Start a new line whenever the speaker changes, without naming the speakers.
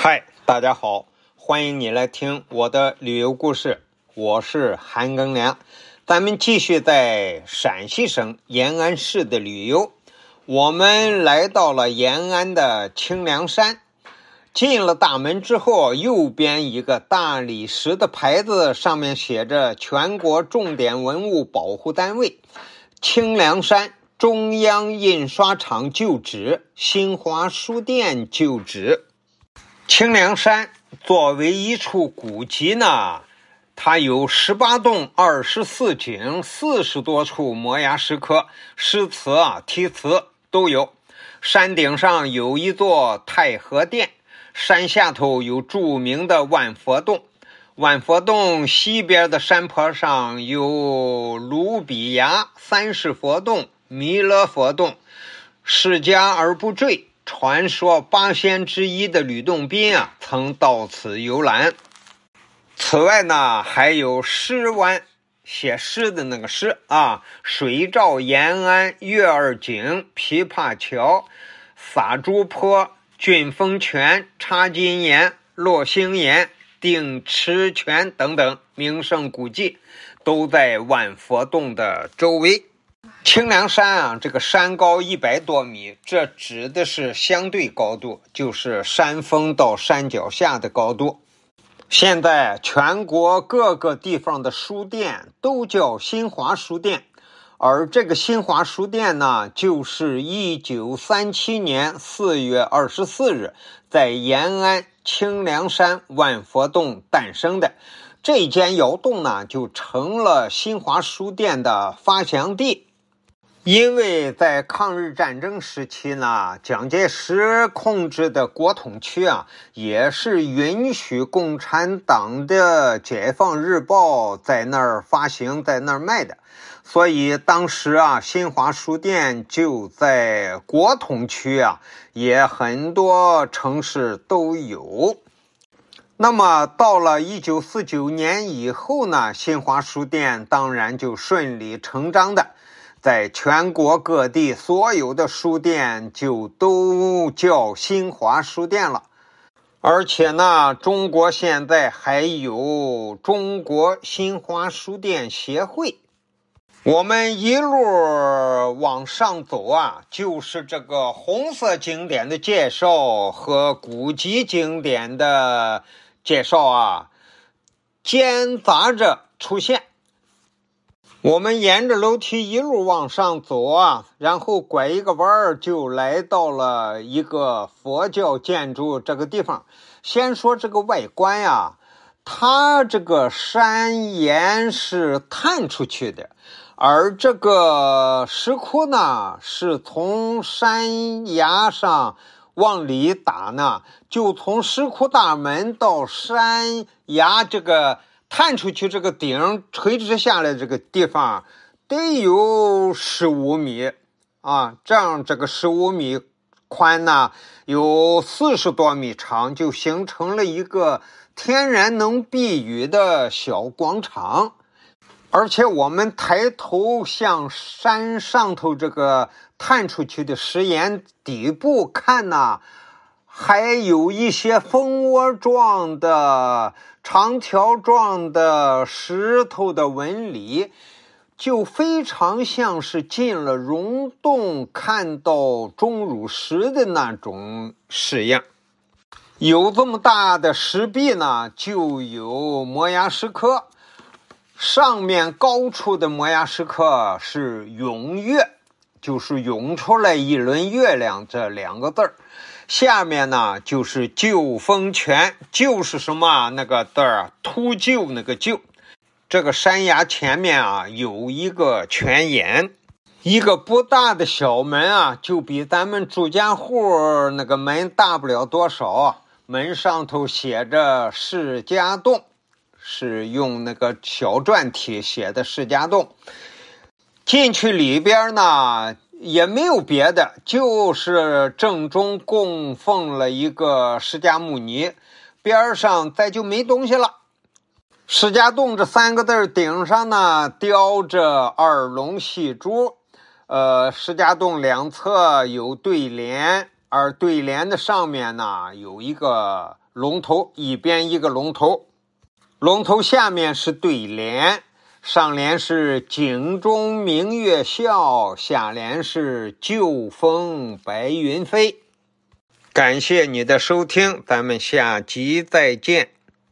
嗨，大家好，欢迎你来听我的旅游故事，我是韩庚良。咱们继续在陕西省延安市的旅游，我们来到了延安的清凉山。进了大门之后，右边一个大理石的牌子，上面写着“全国重点文物保护单位清凉山中央印刷厂旧址新华书店旧址”。清凉山作为一处古迹呢，它有十八洞、二十四井、四十多处摩崖石刻、诗词啊、题词都有。山顶上有一座太和殿，山下头有著名的万佛洞。万佛洞西边的山坡上有卢比崖、三世佛洞、弥勒佛洞，释迦而不坠。传说八仙之一的吕洞宾啊，曾到此游览。此外呢，还有诗湾，写诗的那个诗啊，水照延安月儿井、琵琶桥、洒珠坡、俊峰泉、插金岩、落星岩、定池泉等等名胜古迹，都在万佛洞的周围。清凉山啊，这个山高一百多米，这指的是相对高度，就是山峰到山脚下的高度。现在全国各个地方的书店都叫新华书店，而这个新华书店呢，就是一九三七年四月二十四日在延安清凉山万佛洞诞生的。这间窑洞呢，就成了新华书店的发祥地。因为在抗日战争时期呢，蒋介石控制的国统区啊，也是允许共产党的《解放日报》在那儿发行，在那儿卖的，所以当时啊，新华书店就在国统区啊，也很多城市都有。那么到了一九四九年以后呢，新华书店当然就顺理成章的。在全国各地，所有的书店就都叫新华书店了。而且呢，中国现在还有中国新华书店协会。我们一路往上走啊，就是这个红色景点的介绍和古籍景点的介绍啊，间杂着出现。我们沿着楼梯一路往上走啊，然后拐一个弯儿，就来到了一个佛教建筑这个地方。先说这个外观呀，它这个山岩是探出去的，而这个石窟呢，是从山崖上往里打呢，就从石窟大门到山崖这个。探出去，这个顶垂直下来这个地方得有十五米啊，这样这个十五米宽呢，有四十多米长，就形成了一个天然能避雨的小广场。而且我们抬头向山上头这个探出去的石岩底部看呢。还有一些蜂窝状的、长条状的石头的纹理，就非常像是进了溶洞看到钟乳石的那种式样。有这么大的石壁呢，就有摩崖石刻，上面高处的摩崖石刻是“涌月”，就是涌出来一轮月亮这两个字儿。下面呢就是旧风泉，就是什么那个字儿，秃鹫那个鹫。这个山崖前面啊有一个泉眼，一个不大的小门啊，就比咱们住家户那个门大不了多少。门上头写着“释迦洞”，是用那个小篆体写的“释迦洞”。进去里边呢。也没有别的，就是正中供奉了一个释迦牟尼，边上再就没东西了。释迦洞这三个字顶上呢雕着二龙戏珠，呃，释迦洞两侧有对联，而对联的上面呢有一个龙头，一边一个龙头，龙头下面是对联，上联是“井中明月笑”，下联是“旧风白云飞”。感谢你的收听，咱们下集再见。